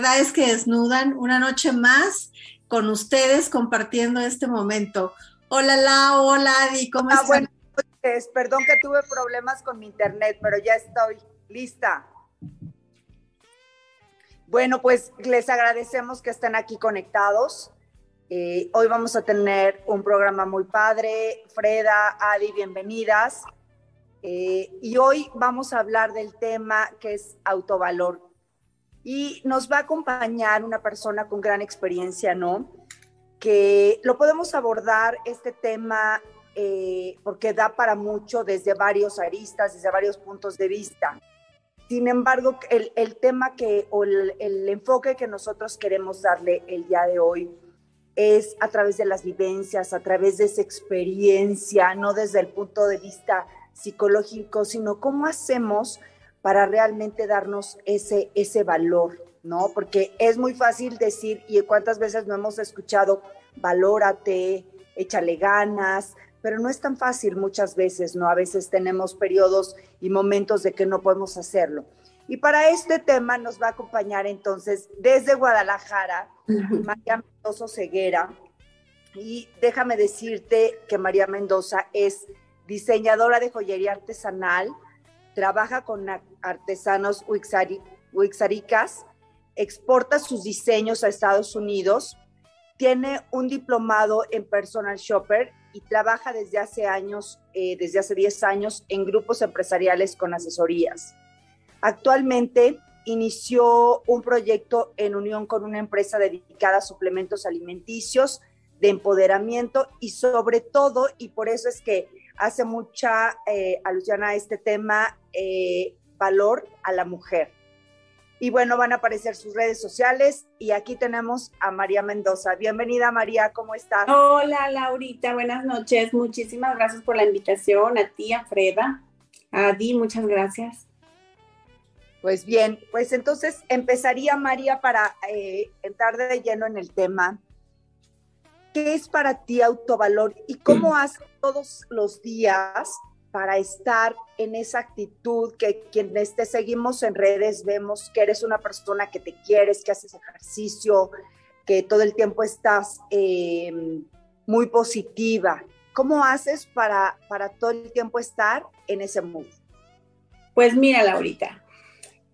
Verdad es que desnudan una noche más con ustedes compartiendo este momento. Hola, La, hola, Adi, ¿cómo ah, están? perdón que tuve problemas con mi internet, pero ya estoy lista. Bueno, pues les agradecemos que estén aquí conectados. Eh, hoy vamos a tener un programa muy padre. Freda, Adi, bienvenidas. Eh, y hoy vamos a hablar del tema que es autovalor. Y nos va a acompañar una persona con gran experiencia, ¿no? Que lo podemos abordar este tema eh, porque da para mucho desde varios aristas, desde varios puntos de vista. Sin embargo, el, tema que, o el, el, enfoque que nosotros queremos darle el día de hoy es a través de las vivencias, a través de esa experiencia, no desde el punto de vista psicológico, sino cómo hacemos para realmente darnos ese, ese valor, ¿no? Porque es muy fácil decir, y cuántas veces no hemos escuchado, valórate, échale ganas, pero no es tan fácil muchas veces, ¿no? A veces tenemos periodos y momentos de que no podemos hacerlo. Y para este tema nos va a acompañar entonces desde Guadalajara María Mendoza Ceguera. Y déjame decirte que María Mendoza es diseñadora de joyería artesanal, trabaja con artesanos huixaricas, exporta sus diseños a Estados Unidos, tiene un diplomado en personal shopper y trabaja desde hace años, eh, desde hace 10 años, en grupos empresariales con asesorías. Actualmente inició un proyecto en unión con una empresa dedicada a suplementos alimenticios de empoderamiento y sobre todo, y por eso es que hace mucha eh, alusión a este tema, eh, valor a la mujer. Y bueno, van a aparecer sus redes sociales y aquí tenemos a María Mendoza. Bienvenida María, ¿cómo estás? Hola Laurita, buenas noches. Muchísimas gracias por la invitación, a ti, a Freda, a Adi, muchas gracias. Pues bien, pues entonces empezaría María para eh, entrar de lleno en el tema. ¿Qué es para ti autovalor y cómo haces todos los días para estar en esa actitud que quienes te seguimos en redes vemos que eres una persona que te quieres, que haces ejercicio, que todo el tiempo estás em, muy positiva? ¿Cómo haces para, para todo el tiempo estar en ese mood? Pues mira, Laurita,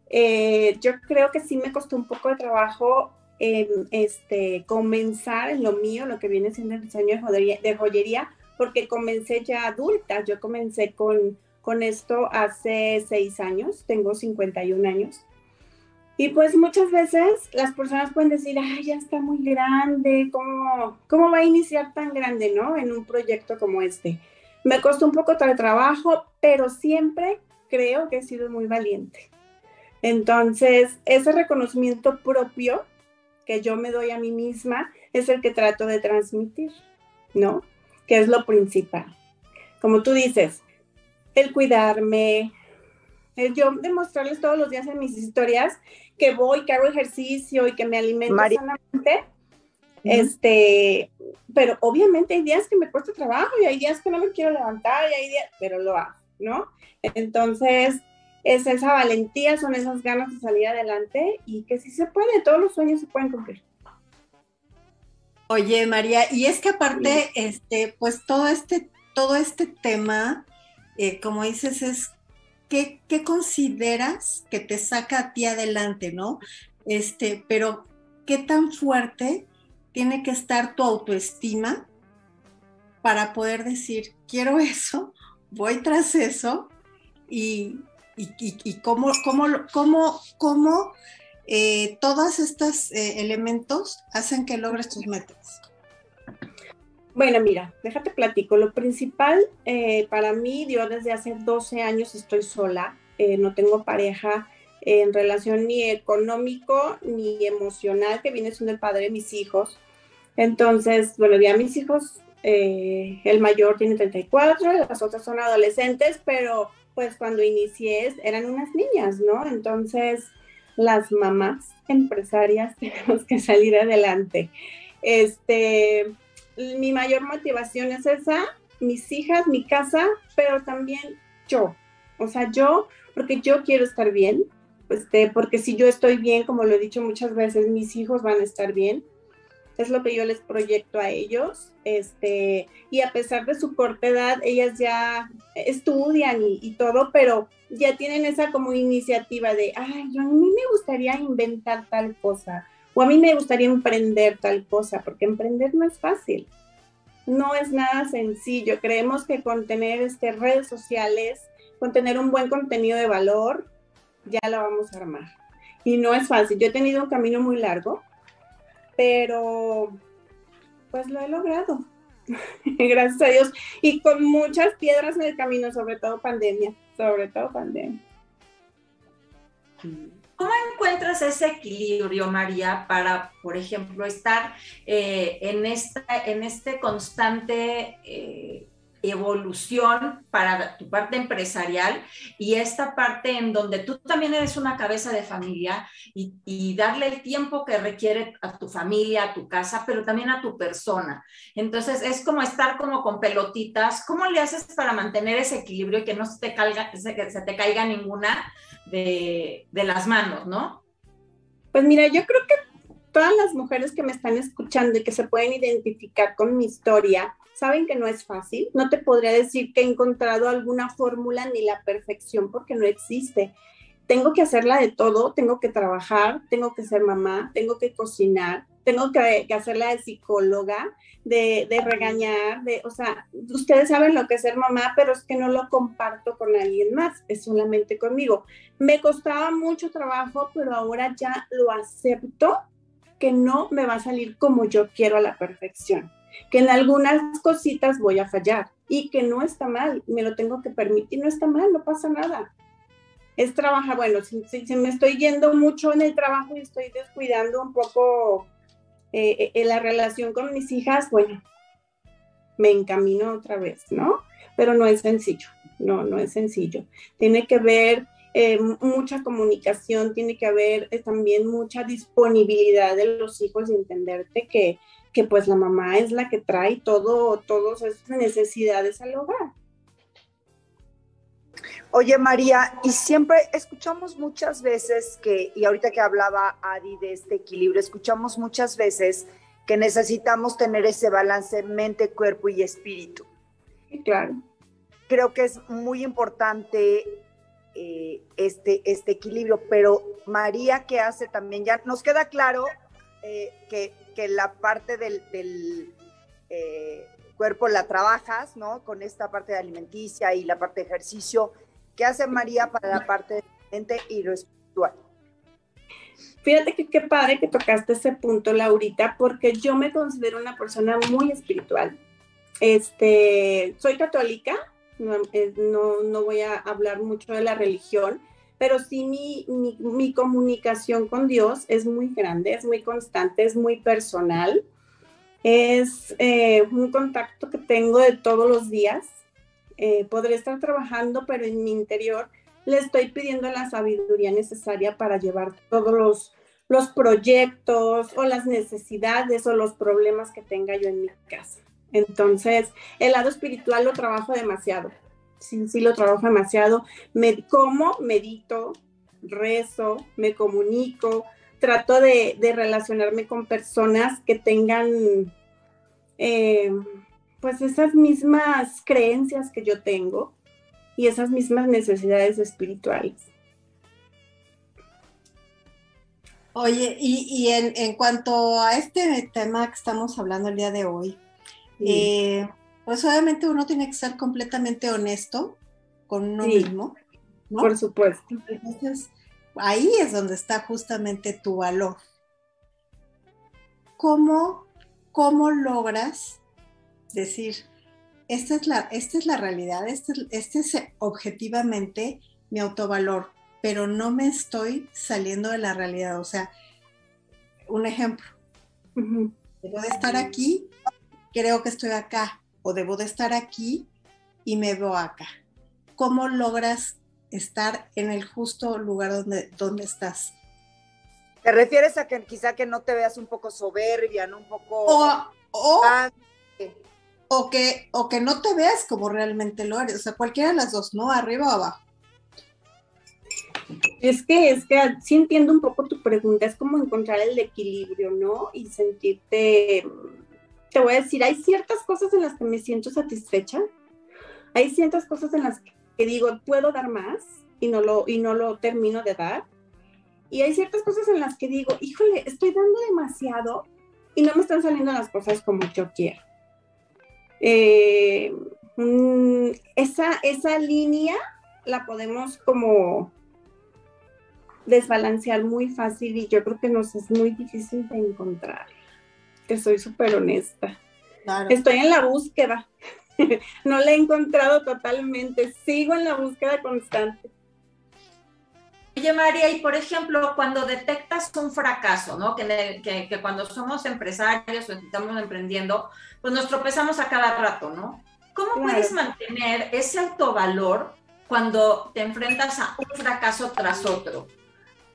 eh, yo creo que sí me costó un poco de trabajo este, comenzar en lo mío, lo que viene siendo el diseño de joyería, porque comencé ya adulta. Yo comencé con, con esto hace seis años, tengo 51 años. Y pues muchas veces las personas pueden decir, ay, ya está muy grande, ¿cómo, ¿cómo va a iniciar tan grande, no? En un proyecto como este. Me costó un poco de trabajo, pero siempre creo que he sido muy valiente. Entonces, ese reconocimiento propio que yo me doy a mí misma es el que trato de transmitir, ¿no? Que es lo principal. Como tú dices, el cuidarme, el yo demostrarles todos los días en mis historias que voy, que hago ejercicio y que me alimento sanamente. Este, pero obviamente hay días que me cuesta trabajo y hay días que no me quiero levantar y hay días, pero lo hago, ¿no? Entonces, es esa valentía, son esas ganas de salir adelante y que si se puede, todos los sueños se pueden cumplir. Oye, María, y es que aparte, este, pues todo este, todo este tema, eh, como dices, es ¿qué, ¿qué, consideras que te saca a ti adelante, no? Este, pero ¿qué tan fuerte tiene que estar tu autoestima para poder decir, quiero eso, voy tras eso y, y, cómo, cómo, cómo, cómo eh, todos estos eh, elementos hacen que logres tus metas. Bueno, mira, déjate platico. Lo principal eh, para mí, yo desde hace 12 años estoy sola, no tengo pareja en relación ni económico ni emocional, que viene siendo el padre de mis hijos. Entonces, bueno, ya mis hijos, el mayor tiene 34, las otras son adolescentes, pero pues cuando inicié eran unas niñas, ¿no? Entonces, las mamás empresarias tenemos que salir adelante. Este, mi mayor motivación es esa, mis hijas, mi casa, pero también yo. O sea, yo, porque yo quiero estar bien, este, porque si yo estoy bien, como lo he dicho muchas veces, mis hijos van a estar bien. Es lo que yo les proyecto a ellos. Este, y a pesar de su corta edad, ellas ya estudian y, todo, pero ya tienen esa como iniciativa de, ay, a mí me gustaría inventar tal cosa, o a mí me gustaría emprender tal cosa, porque emprender no es fácil no es nada sencillo. Creemos que con tener este, redes sociales, con tener un buen contenido de valor, ya la vamos a armar. Y no es fácil. Yo he tenido un camino muy largo, pero pues lo he logrado. Gracias a Dios. Y con muchas piedras en el camino, sobre todo pandemia, sobre todo pandemia. ¿Cómo encuentras ese equilibrio, María, para, por ejemplo, estar eh, en, esta, en este constante eh, evolución para tu parte empresarial y esta parte en donde tú también eres una cabeza de familia y, darle el tiempo que requiere a tu familia, a tu casa, pero también a tu persona. Entonces es como estar como con pelotitas. ¿Cómo le haces para mantener ese equilibrio y que no se te caiga, ninguna de, de las manos, no? Pues mira, yo creo que todas las mujeres que me están escuchando y que se pueden identificar con mi historia, saben que no es fácil. No te podría decir que he encontrado alguna fórmula ni la perfección porque no existe. Tengo que hacerla de todo, tengo que trabajar, tengo que ser mamá, tengo que cocinar, tengo que, hacerla de psicóloga, de, de, regañar, de, o sea, ustedes saben lo que es ser mamá, pero es que no lo comparto con alguien más, es solamente conmigo. Me costaba mucho trabajo, pero ahora ya lo acepto que no me va a salir como yo quiero a la perfección que en algunas cositas voy a fallar y que no está mal, me lo tengo que permitir, no está mal, no pasa nada. Es trabajar, bueno, si, me estoy yendo mucho en el trabajo y estoy descuidando un poco eh, eh, la relación con mis hijas, bueno, me encamino otra vez, ¿no? Pero no es sencillo, no, no es sencillo. Tiene que ver eh, mucha comunicación, tiene que haber también mucha disponibilidad de los hijos y entenderte que, que pues la mamá es la que trae todo, todas esas necesidades al hogar. Oye María, y siempre escuchamos muchas veces que, y ahorita que hablaba Adi de este equilibrio, escuchamos muchas veces que necesitamos tener ese balance mente, cuerpo y espíritu. claro. Creo que es muy importante eh, este, este equilibrio, pero María, ¿qué hace también? Ya nos queda claro eh, que que la parte del, eh, cuerpo la trabajas, ¿no? Con esta parte de alimenticia y la parte de ejercicio. ¿Qué hace María para la parte de mente y lo espiritual? Fíjate que qué padre que tocaste ese punto, Laurita, porque yo me considero una persona muy espiritual. Este, soy católica, no, eh, no, no voy a hablar mucho de la religión, pero sí mi, comunicación con Dios es muy grande, es muy constante, es muy personal. Es eh, un contacto que tengo de todos los días. Eh, podré estar trabajando, pero en mi interior le estoy pidiendo la sabiduría necesaria para llevar todos los, los proyectos o las necesidades o los problemas que tenga yo en mi casa. Entonces, el lado espiritual lo trabajo demasiado sí, sí lo trabajo demasiado. Me, como, medito, rezo, me comunico, trato de, relacionarme con personas que tengan eh, pues esas mismas creencias que yo tengo y esas mismas necesidades espirituales. Oye, y, en, cuanto a este tema que estamos hablando el día de hoy, eh, pues obviamente uno tiene que ser completamente honesto con uno mismo. Por supuesto. Entonces, ahí es donde está justamente tu valor. ¿Cómo, cómo logras decir, esta es la, esta es la realidad, este, este es objetivamente mi autovalor, pero no me estoy saliendo de la realidad? O sea, un ejemplo. Debo de estar aquí, creo que estoy acá, o debo de estar aquí y me veo acá. ¿Cómo logras estar en el justo lugar donde, donde estás? ¿Te refieres a que quizá que no te veas un poco soberbia, ¿no? Un poco... O, o, que, o que no te veas como realmente lo eres. O sea, cualquiera de las dos, ¿no? Arriba o abajo. Es que, es que sí entiendo un poco tu pregunta, es como encontrar el equilibrio, ¿no? Y sentirte, te voy a decir, hay ciertas cosas en las que me siento satisfecha, hay ciertas cosas en las que digo, puedo dar más y no lo, y no lo termino de dar. Y hay ciertas cosas en las que digo, híjole, estoy dando demasiado y no me están saliendo las cosas como yo quiero. Eh, mm, esa, esa línea la podemos como desbalancear muy fácil y yo creo que nos es muy difícil de encontrar. Que soy súper honesta. Estoy en la búsqueda. no la he encontrado totalmente. Sigo en la búsqueda constante. Oye, María, y por ejemplo, cuando detectas un fracaso, ¿no? Que, que, cuando somos empresarios o estamos emprendiendo, pues nos tropezamos a cada rato, ¿no? ¿Cómo puedes mantener ese autovalor cuando te enfrentas a un fracaso tras otro?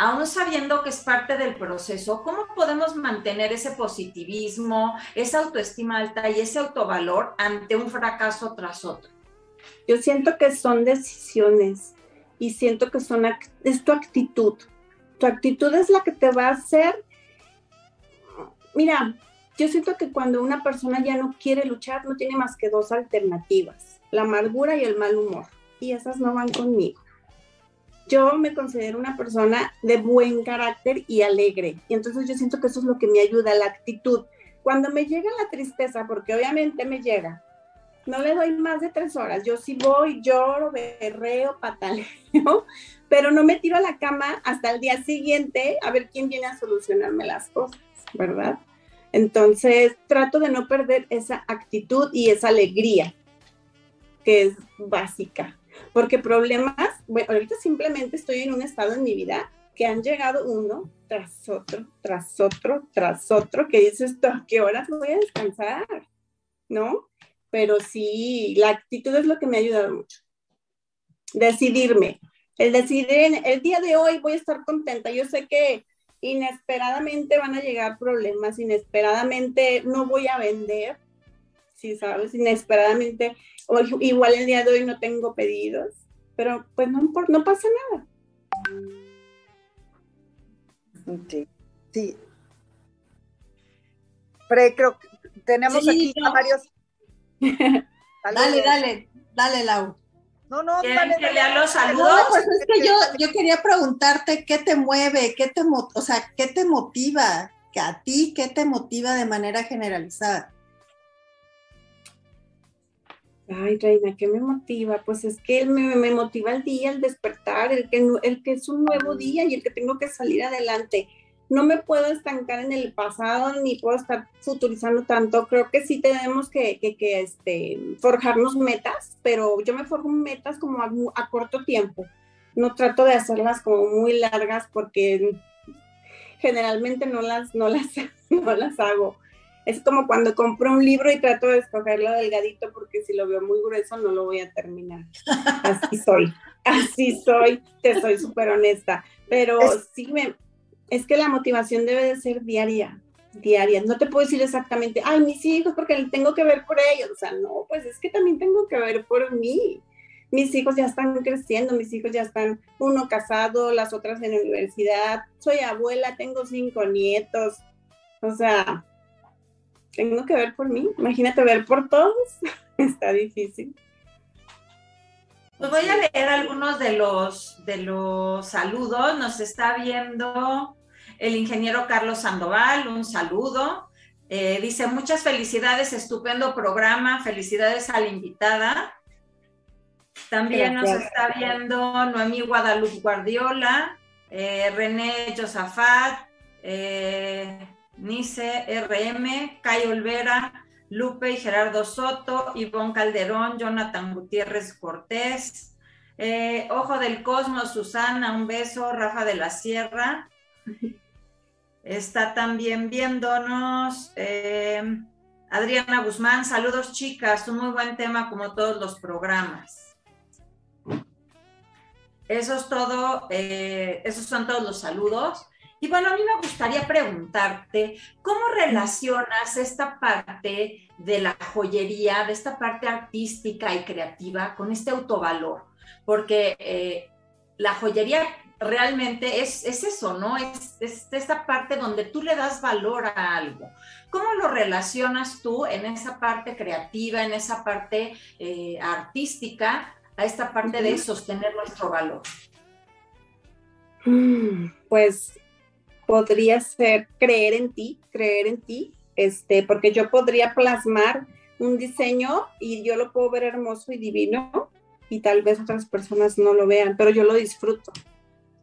Aún sabiendo que es parte del proceso, ¿cómo podemos mantener ese positivismo, esa autoestima alta y ese autovalor ante un fracaso tras otro? Yo siento que son decisiones y siento que son, es tu actitud. Tu actitud es la que te va a hacer. Mira, yo siento que cuando una persona ya no quiere luchar, no tiene más que dos alternativas, la amargura y el mal humor. Y esas no van conmigo. Yo me considero una persona de buen carácter y alegre. Y entonces yo siento que eso es lo que me ayuda, la actitud. Cuando me llega la tristeza, porque obviamente me llega, no le doy más de tres horas. Yo sí voy, lloro, berreo, pataleo, pero no me tiro a la cama hasta el día siguiente a ver quién viene a solucionarme las cosas, ¿verdad? Entonces, trato de no perder esa actitud y esa alegría que es básica, porque problemas, bueno, ahorita simplemente estoy en un estado en mi vida que han llegado uno tras otro, tras otro, tras otro, que dices, ¿a qué horas voy a descansar? ¿No? pero sí, la actitud es lo que me ha ayudado mucho. Decidirme, el decidir, el día de hoy voy a estar contenta. Yo sé que inesperadamente van a llegar problemas, inesperadamente no voy a vender, si sabes, inesperadamente, o igual el día de hoy no tengo pedidos, pero pues no, no pasa nada. Sí, sí. creo que tenemos aquí varios dale, dale, dale, Lau. No, no, dale, que lea los saludos. pues es que yo, yo quería preguntarte qué te mueve, qué te, o sea, qué te motiva, que a ti, qué te motiva de manera generalizada. Ay, Reina, ¿qué me motiva? Pues es que me, me motiva el día, el despertar, el que, el que es un nuevo día y el que tengo que salir adelante no me puedo estancar en el pasado ni puedo estar futurizando tanto. Creo que sí tenemos que, que, este, forjarnos metas, pero yo me forjo metas como a, corto tiempo. No trato de hacerlas como muy largas porque generalmente no las, no las, no las hago. Es como cuando compro un libro y trato de escogerlo delgadito porque si lo veo muy grueso no lo voy a terminar. Así soy, así soy, te soy súper honesta. Pero sí me, es que la motivación debe de ser diaria, diaria. No te puedo decir exactamente, ay, mis hijos, porque tengo que ver por ellos. O sea, no, pues es que también tengo que ver por mí. Mis hijos ya están creciendo, mis hijos ya están, uno casado, las otras en la universidad. Soy abuela, tengo cinco nietos. O sea, tengo que ver por mí. Imagínate ver por todos. Está difícil. Pues voy a leer algunos de los, de los saludos. Nos está viendo el ingeniero Carlos Sandoval, un saludo. Eh, dice, muchas felicidades, estupendo programa, felicidades a la invitada. También nos está viendo Noemí Guadalupe Guardiola, eh, René Josafat, eh, Nice RM, Cayo Olvera, Lupe y Gerardo Soto, Ivonne Calderón, Jonathan Gutiérrez Cortés, Ojo del Cosmos, Susana, un beso, Rafa de la Sierra, Está también viéndonos eh, Adriana Guzmán. Saludos chicas, un muy buen tema como todos los programas. Eso es todo, eh, esos son todos los saludos. Y bueno, a mí me gustaría preguntarte, ¿cómo relacionas esta parte de la joyería, de esta parte artística y creativa con este autovalor? Porque eh, la joyería realmente es, eso, ¿no? Es, es, esta parte donde tú le das valor a algo. ¿Cómo lo relacionas tú en esa parte creativa, en esa parte eh, artística, a esta parte de sostener nuestro valor? Mm, pues podría ser creer en ti, creer en ti, este, porque yo podría plasmar un diseño y yo lo puedo ver hermoso y divino y tal vez otras personas no lo vean, pero yo lo disfruto.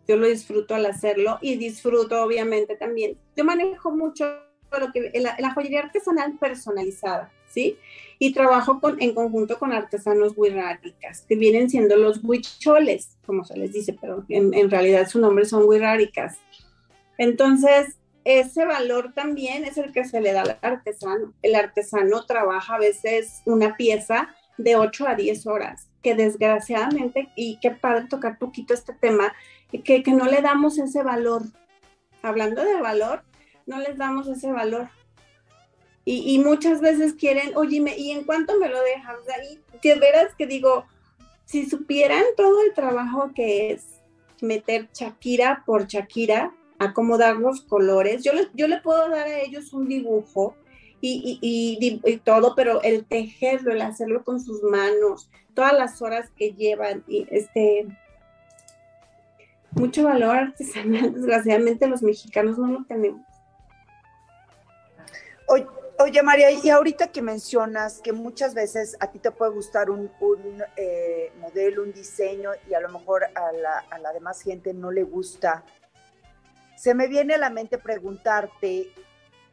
Yo lo disfruto al hacerlo y disfruto obviamente también. Yo manejo mucho lo que la, joyería artesanal personalizada, ¿sí? Y trabajo con, en conjunto con artesanos huiráricas, que vienen siendo los huicholes, como se les dice, pero en, en realidad su nombre son huiráricas. Entonces, ese valor también es el que se le da al artesano. El artesano trabaja a veces una pieza de 8 a 10 horas, que desgraciadamente, y qué padre tocar poquito este tema, que, que no le damos ese valor. Hablando de valor, no les damos ese valor. Y, y muchas veces quieren, oye, ¿y en cuánto me lo dejas? Ahí, de veras que digo, si supieran todo el trabajo que es meter Shakira por Shakira, acomodar los colores. Yo, yo le puedo dar a ellos un dibujo y, y, todo, pero el tejerlo, el hacerlo con sus manos, todas las horas que llevan, y este, mucho valor artesanal, desgraciadamente los mexicanos no lo tenemos. Oye, María, y ahorita que mencionas que muchas veces a ti te puede gustar un, eh, modelo, un diseño, y a lo mejor a la, a la demás gente no le gusta, se me viene a la mente preguntarte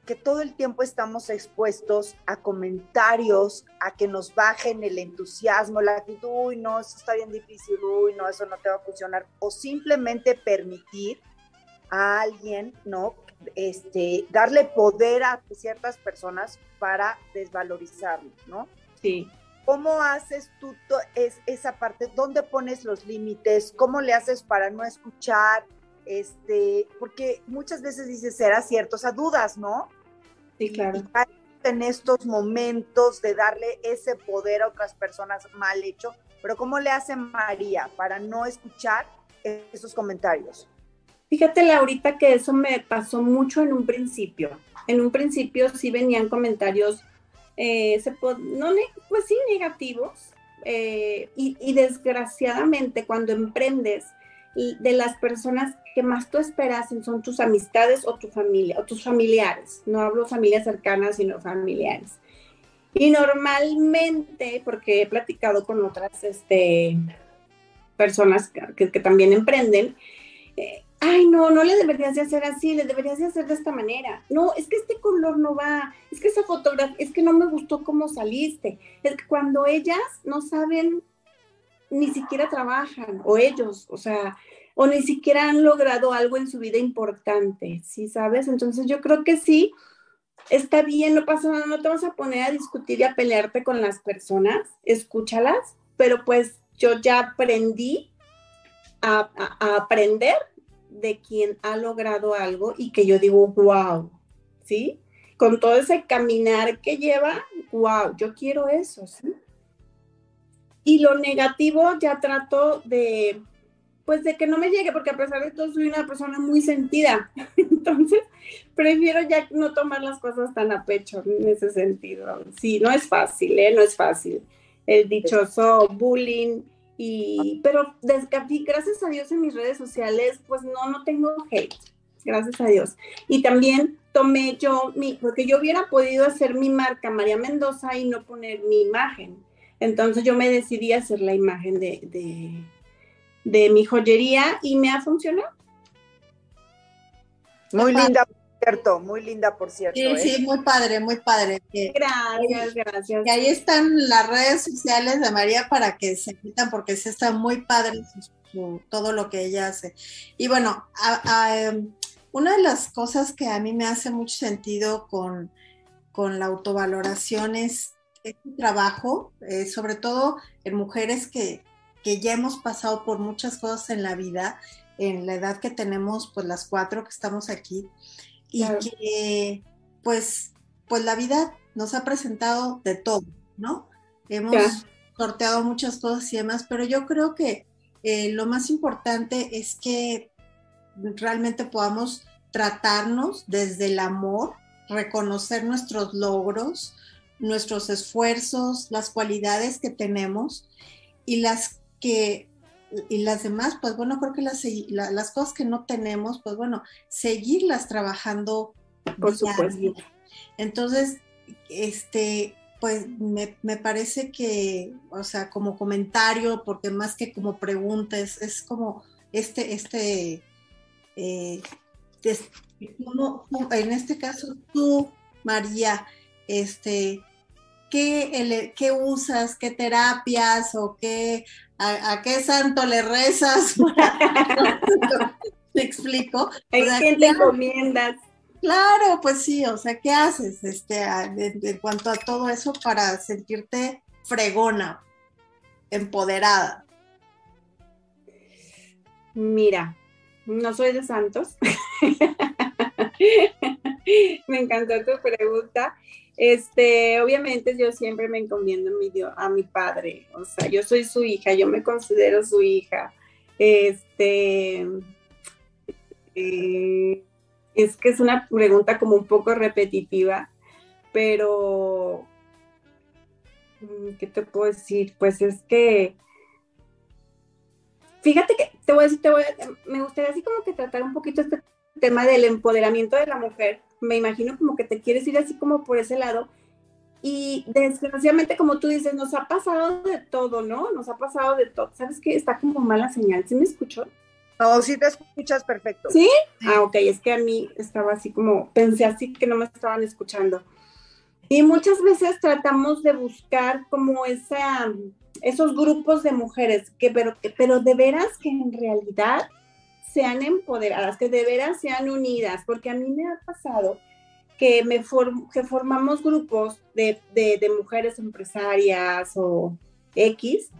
que todo el tiempo estamos expuestos a comentarios, a que nos bajen el entusiasmo, la actitud, uy, no, eso está bien difícil, uy, no, eso no te va a funcionar, o simplemente permitir a alguien, ¿no? Este, darle poder a ciertas personas para desvalorizarlo, ¿no? Sí. ¿Cómo haces tú es, esa parte? ¿Dónde pones los límites? ¿Cómo le haces para no escuchar? Este, porque muchas veces dices, será cierto, o sea, dudas, ¿no? Sí, claro. en estos momentos de darle ese poder a otras personas mal hecho, pero ¿cómo le hace María para no escuchar esos comentarios? Fíjate, Laurita, que eso me pasó mucho en un principio. En un principio sí venían comentarios, eh, se no, pues sí, negativos. Eh, y, y desgraciadamente cuando emprendes, de las personas que más tú esperas son tus amistades o tu familia, o tus familiares. No hablo familias cercanas, sino familiares. Y normalmente, porque he platicado con otras este, personas que, también emprenden, eh, ay, no, no le deberías de hacer así, le deberías de hacer de esta manera. No, es que este color no va, es que esa fotografía, es que no me gustó cómo saliste. Es que cuando ellas no saben, ni siquiera trabajan, o ellos, o sea, o ni siquiera han logrado algo en su vida importante, ¿sí sabes? Entonces yo creo que sí, está bien, no pasa nada, no te vas a poner a discutir y a pelearte con las personas, escúchalas, pero pues yo ya aprendí a, aprender de quien ha logrado algo y que yo digo, wow, ¿sí? Con todo ese caminar que lleva, wow, yo quiero eso, ¿sí? Y lo negativo ya trato de pues de que no me llegue, porque a pesar de todo soy una persona muy sentida. Entonces, prefiero ya no tomar las cosas tan a pecho en ese sentido. Sí, no es fácil, ¿eh? No es fácil. El dichoso bullying y, pero gracias a Dios en mis redes sociales, pues no, no tengo hate. Gracias a Dios. Y también tomé yo mi, porque yo hubiera podido hacer mi marca María Mendoza y no poner mi imagen. Entonces yo me decidí a hacer la imagen de de mi joyería y me ha funcionado. Muy linda, por cierto, muy linda, por cierto. Sí, sí, ¿eh? muy padre, muy padre. gracias, gracias. Y ahí están las redes sociales de María para que se quitan, porque sí está muy padre todo lo que ella hace. Y bueno, em, una de las cosas que a mí me hace mucho sentido con, con la autovaloración es este trabajo, eh, sobre todo en mujeres que, que ya hemos pasado por muchas cosas en la vida, en la edad que tenemos, pues las cuatro que estamos aquí, y que pues, pues la vida nos ha presentado de todo, ¿no? Hemos sorteado muchas cosas y demás, pero yo creo que eh, lo más importante es que realmente podamos tratarnos desde el amor, reconocer nuestros logros, nuestros esfuerzos, las cualidades que tenemos y las que y las demás, pues bueno, creo que las, las cosas que no tenemos, pues bueno, seguirlas trabajando. Por supuesto. Entonces, este, pues me, parece que, o sea, como comentario, porque más que como pregunta, es, como este, este, eh, en este caso tú, María, este, ¿qué, ¿qué, usas? ¿Qué terapias o qué, a, qué santo le rezas? ¿Me explico? ¿A quién te encomiendas? Claro, pues sí, o sea, ¿qué haces este, en cuanto a todo eso para sentirte fregona, empoderada? Mira, no soy de santos. me encantó tu pregunta. Este, obviamente yo siempre me encomiendo a mi padre, o sea, yo soy su hija, yo me considero su hija. Este, eh, es que es una pregunta como un poco repetitiva, pero mm, ¿qué te puedo decir? Pues es que fíjate que te voy a decir, te voy me gustaría así como que tratar un poquito este tema del empoderamiento de la mujer. Me imagino como que te quieres ir así como por ese lado. Y desgraciadamente, como tú dices, nos ha pasado de todo, ¿no? Nos ha pasado de todo. ¿Sabes qué? Está como mala señal. ¿Sí me escuchó? No, sí te escuchas perfecto. ¿Sí? Ah, ok, es que a mí estaba así como, pensé así que no me estaban escuchando. Y muchas veces tratamos de buscar como esa, esos grupos de mujeres, que, pero, pero de veras que en realidad sean empoderadas, que de veras sean unidas, porque a mí me ha pasado que, me que formamos grupos de, de, de mujeres empresarias o X,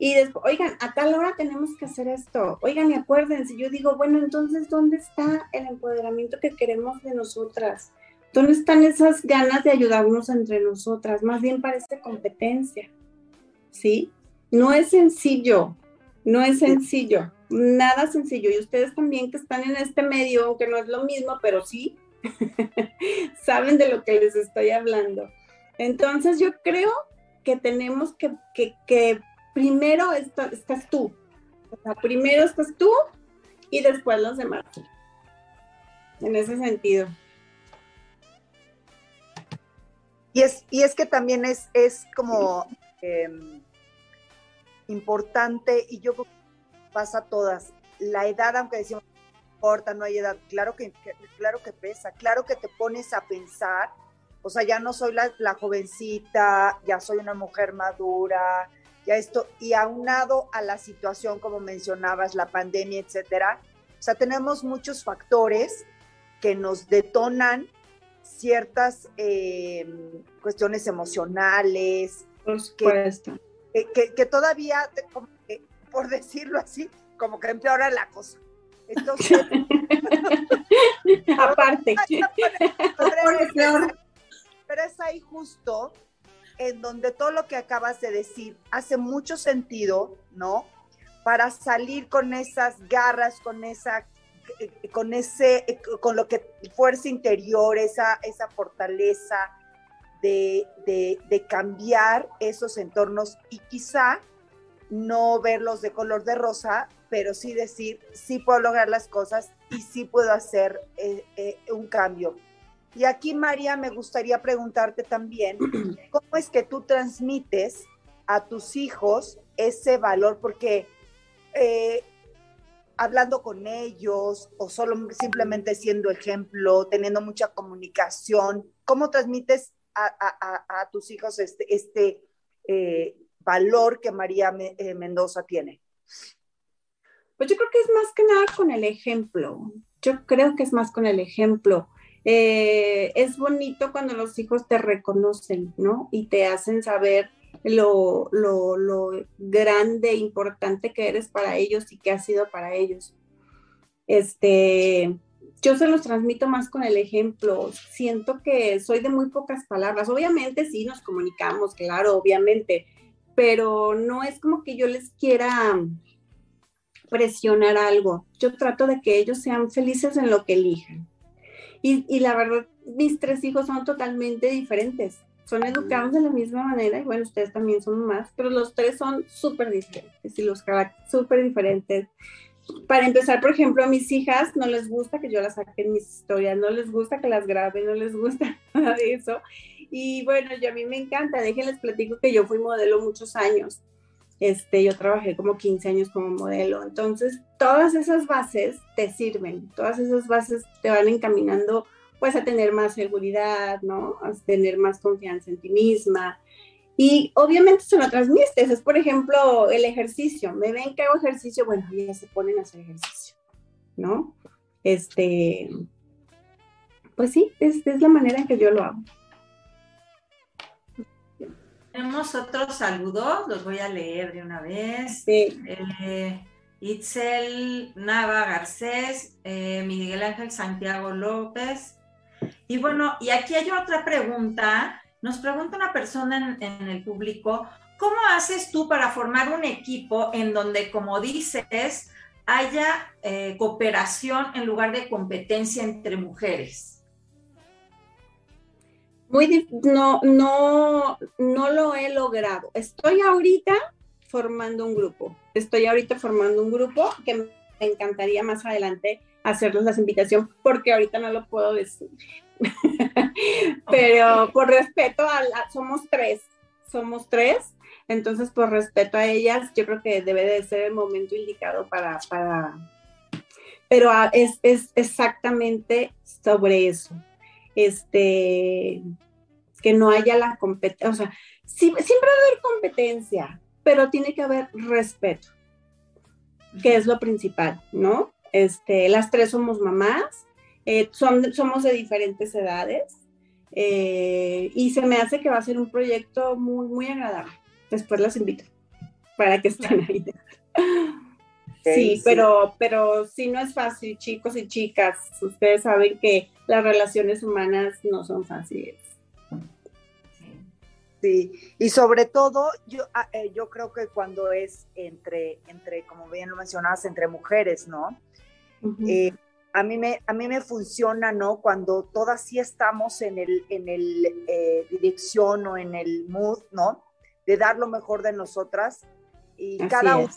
y después, oigan, a tal hora tenemos que hacer esto. Oigan, y acuérdense, yo digo, bueno, entonces, ¿dónde está el empoderamiento que queremos de nosotras? ¿Dónde están esas ganas de ayudarnos entre nosotras? Más bien parece competencia, ¿sí? No es sencillo, no es sencillo, nada sencillo. Y ustedes también que están en este medio, aunque no es lo mismo, pero sí, saben de lo que les estoy hablando. Entonces yo creo que tenemos que, que, que primero estás tú. O sea, primero estás tú y después los demás. En ese sentido. Y es, y es que también es, es como em, importante, y yo creo pasa a todas, la edad, aunque decimos, no importa, no hay edad, claro que, claro que pesa, claro que te pones a pensar, o sea, ya no soy la, la jovencita, ya soy una mujer madura, ya esto, y aunado a la situación, como mencionabas, la pandemia, etcétera, o sea, tenemos muchos factores que nos detonan ciertas em, cuestiones emocionales. Supuesto. Que, que, todavía, por decirlo así, como que empeora la cosa. Entonces. Aparte. pero es ahí justo en donde todo lo que acabas de decir hace mucho sentido, ¿no? Para salir con esas garras, con esa con ese con lo que fuerza interior, esa, esa fortaleza de, de, cambiar esos entornos y quizá no verlos de color de rosa, pero sí decir, sí puedo lograr las cosas y sí puedo hacer eh, eh, un cambio. Y aquí, María, me gustaría preguntarte también, ¿cómo es que tú transmites a tus hijos ese valor? Porque eh, hablando con ellos o solo simplemente siendo ejemplo, teniendo mucha comunicación, ¿cómo transmites a, tus hijos este, este eh, valor que María eh, Mendoza tiene? Pues yo creo que es más que nada con el ejemplo. Yo creo que es más con el ejemplo. Eh, es bonito cuando los hijos te reconocen, ¿no? Y te hacen saber lo, lo, lo grande, importante que eres para ellos y que has sido para ellos. Este, yo se los transmito más con el ejemplo. Siento que soy de muy pocas palabras. Obviamente sí nos comunicamos, claro, obviamente, pero no es como que yo les quiera presionar algo. Yo trato de que ellos sean felices en lo que elijan. Y, y la verdad, mis tres hijos son totalmente diferentes. Son educados de la misma manera y bueno, ustedes también son más, pero los tres son súper diferentes y los caracteres súper diferentes. Para empezar, por ejemplo, a mis hijas no les gusta que yo las saque en mis historias, no les gusta que las grabe, no les gusta nada de eso. Y bueno, yo a mí me encanta, déjenles platico que yo fui modelo muchos años. Este, yo trabajé como 15 años como modelo. Entonces, todas esas bases te sirven, todas esas bases te van encaminando pues a tener más seguridad, ¿no? A tener más confianza en ti misma. Y obviamente se lo transmites. Es, por ejemplo, el ejercicio. Me ven que hago ejercicio, bueno, ya se ponen a hacer ejercicio, ¿no? Este, pues sí, es, es la manera en que yo lo hago. Tenemos otros saludos, los voy a leer de una vez. Sí. Eh, Itzel Nava Garcés, eh, Miguel Ángel Santiago López. Y bueno, y aquí hay otra pregunta. Nos pregunta una persona en, el público, ¿cómo haces tú para formar un equipo en donde, como dices, haya eh, cooperación en lugar de competencia entre mujeres? Muy no, no, no lo he logrado. Estoy ahorita formando un grupo. Estoy ahorita formando un grupo que me encantaría más adelante hacerles la invitación porque ahorita no lo puedo decir. Pero por respeto a, somos tres, somos tres, entonces por respeto a ellas, yo creo que debe de ser el momento indicado para, para, pero es, es exactamente sobre eso este, que no haya la competencia, o sea, siempre va a haber competencia, pero tiene que haber respeto, que es lo principal, ¿no? Este, las tres somos mamás, eh, son, somos de diferentes edades, eh, y se me hace que va a ser un proyecto muy, muy agradable. Después las invito para que estén ahí. Sí, pero, pero sí no es fácil, chicos y chicas. Ustedes saben que las relaciones humanas no son fáciles. Sí, y sobre todo yo, ah, eh, yo creo que cuando es entre, entre, como bien lo mencionabas, entre mujeres, ¿no? Eh, a, mí me, a mí me funciona, ¿no? Cuando todas sí estamos en el, en el eh, dirección o en el mood, ¿no? De dar lo mejor de nosotras y cada uno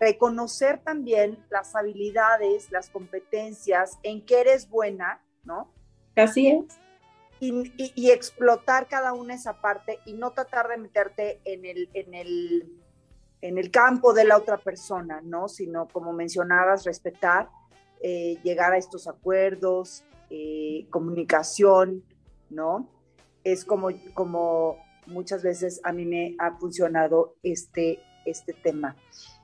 reconocer también las habilidades, las competencias, en qué eres buena, ¿no? Así es. Y, explotar cada una esa parte y no tratar de meterte en el, en el, en el campo de la otra persona, ¿no? Sino, como mencionabas, respetar, eh, llegar a estos acuerdos, eh, comunicación, ¿no? Es como, como muchas veces a mí me ha funcionado este, este tema.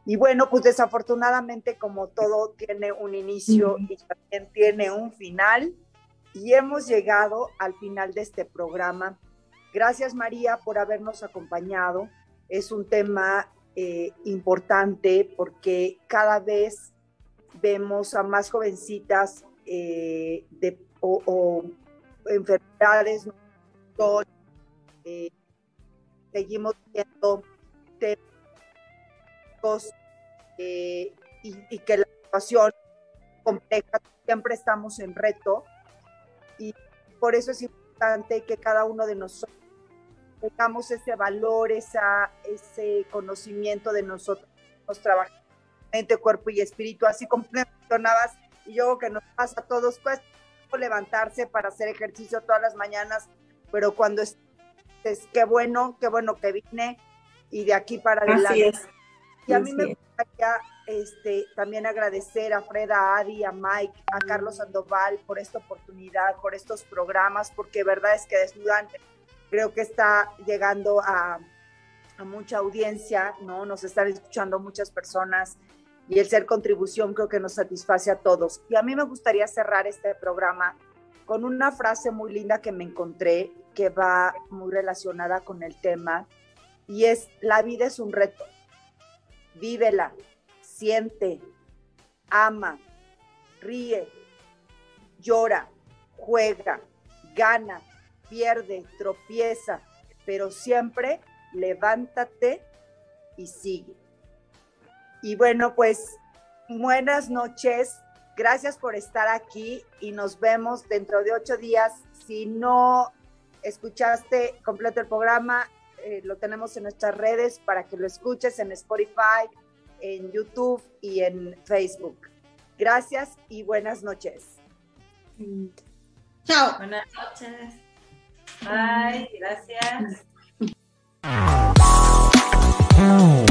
Y bueno, pues desafortunadamente como todo tiene un inicio y también tiene un final, y hemos llegado al final de este programa. Gracias María por habernos acompañado. Es un tema eh, importante porque cada vez vemos a más jovencitas eh, de, o, enfermedades, eh, seguimos viendo eh, y, que la situación compleja, siempre estamos en reto y por eso es importante que cada uno de nosotros tengamos ese valor, esa, ese conocimiento de nosotros, nos trabajamos mente, cuerpo y espíritu, así como mencionabas, y yo que nos pasa a todos, pues levantarse para hacer ejercicio todas las mañanas, pero cuando es, es qué bueno, qué bueno que vine y de aquí para adelante. Y a mí me gustaría este, también agradecer a Freda, a Adi, a Mike, a Carlos Sandoval por esta oportunidad, por estos programas, porque verdad es que Desnudan creo que está llegando a, a mucha audiencia, ¿no? Nos están escuchando muchas personas y el ser contribución creo que nos satisface a todos. Y a mí me gustaría cerrar este programa con una frase muy linda que me encontré que va muy relacionada con el tema y es, la vida es un reto vívela, siente, ama, ríe, llora, juega, gana, pierde, tropieza, pero siempre levántate y sigue. Y bueno, pues buenas noches. Gracias por estar aquí y nos vemos dentro de ocho días. Si no escuchaste completo el programa, eh, lo tenemos en nuestras redes para que lo escuches en Spotify, en YouTube y en Facebook. Gracias y buenas noches. Chao. Buenas noches. Bye, gracias.